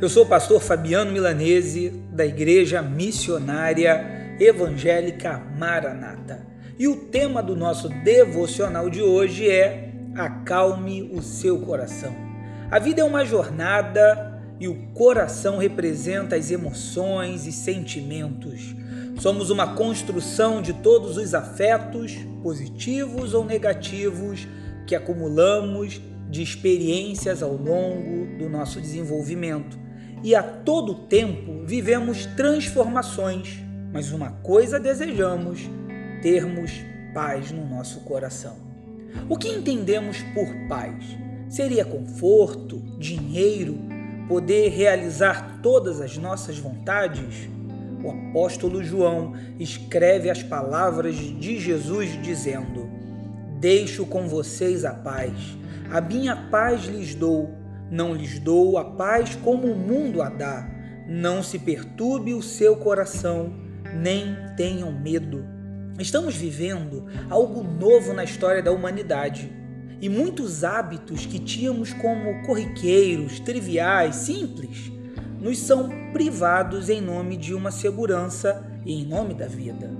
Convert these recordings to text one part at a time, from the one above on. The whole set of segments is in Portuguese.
Eu sou o pastor Fabiano Milanese, da Igreja Missionária Evangélica Maranata. E o tema do nosso devocional de hoje é Acalme o seu coração. A vida é uma jornada e o coração representa as emoções e sentimentos. Somos uma construção de todos os afetos, positivos ou negativos, que acumulamos de experiências ao longo do nosso desenvolvimento e a todo tempo vivemos transformações, mas uma coisa desejamos: termos paz no nosso coração. O que entendemos por paz? Seria conforto, dinheiro, poder realizar todas as nossas vontades? O apóstolo João escreve as palavras de Jesus dizendo: Deixo com vocês a paz, a minha paz lhes dou não lhes dou a paz como o mundo a dá. Não se perturbe o seu coração, nem tenham medo. Estamos vivendo algo novo na história da humanidade. E muitos hábitos que tínhamos como corriqueiros, triviais, simples, nos são privados em nome de uma segurança e em nome da vida.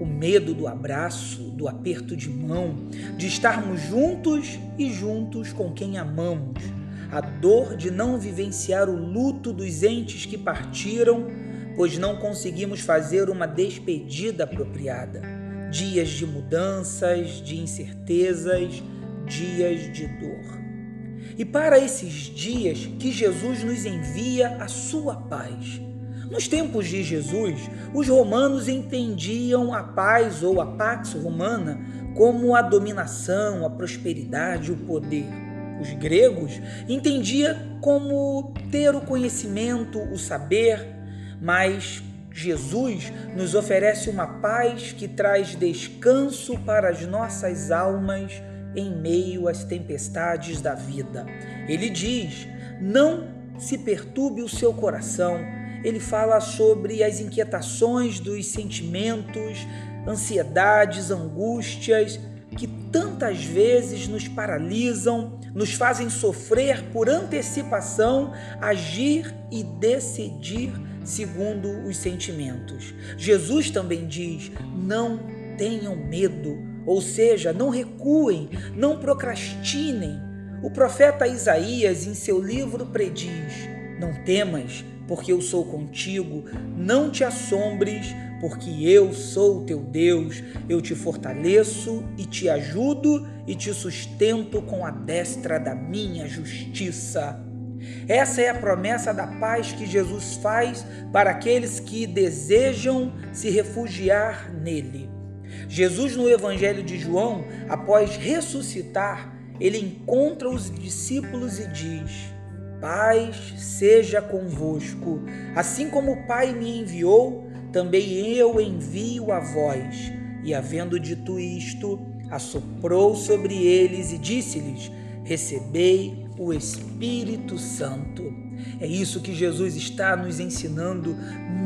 O medo do abraço, do aperto de mão, de estarmos juntos e juntos com quem amamos, a dor de não vivenciar o luto dos entes que partiram, pois não conseguimos fazer uma despedida apropriada. Dias de mudanças, de incertezas, dias de dor. E para esses dias que Jesus nos envia a sua paz. Nos tempos de Jesus, os romanos entendiam a paz ou a pax romana como a dominação, a prosperidade, o poder os gregos, entendia como ter o conhecimento, o saber, mas Jesus nos oferece uma paz que traz descanso para as nossas almas em meio às tempestades da vida. Ele diz: não se perturbe o seu coração. Ele fala sobre as inquietações dos sentimentos, ansiedades, angústias que tantas vezes nos paralisam, nos fazem sofrer por antecipação, agir e decidir segundo os sentimentos. Jesus também diz: não tenham medo, ou seja, não recuem, não procrastinem. O profeta Isaías, em seu livro, prediz: Não temas, porque eu sou contigo, não te assombres, porque eu sou o teu Deus, eu te fortaleço e te ajudo e te sustento com a destra da minha justiça. Essa é a promessa da paz que Jesus faz para aqueles que desejam se refugiar nele. Jesus, no Evangelho de João, após ressuscitar, ele encontra os discípulos e diz: Paz seja convosco. Assim como o Pai me enviou, também eu envio a vós. E havendo dito isto, assoprou sobre eles e disse-lhes: Recebei o Espírito Santo. É isso que Jesus está nos ensinando.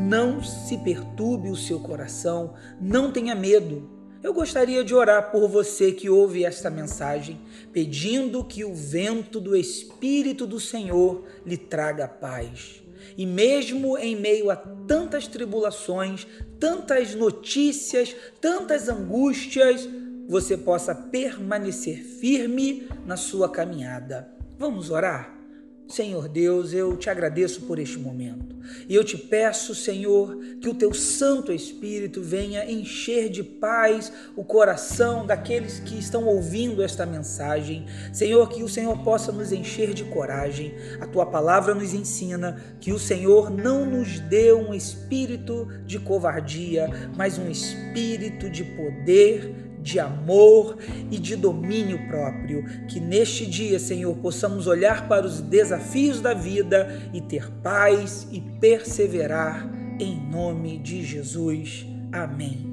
Não se perturbe o seu coração, não tenha medo. Eu gostaria de orar por você que ouve esta mensagem, pedindo que o vento do Espírito do Senhor lhe traga paz. E mesmo em meio a tantas tribulações, tantas notícias, tantas angústias, você possa permanecer firme na sua caminhada. Vamos orar? Senhor Deus, eu te agradeço por este momento. E eu te peço, Senhor, que o teu Santo Espírito venha encher de paz o coração daqueles que estão ouvindo esta mensagem. Senhor, que o Senhor possa nos encher de coragem. A tua palavra nos ensina que o Senhor não nos deu um espírito de covardia, mas um espírito de poder, de amor e de domínio próprio. Que neste dia, Senhor, possamos olhar para os desafios da vida e ter paz e perseverar em nome de Jesus. Amém.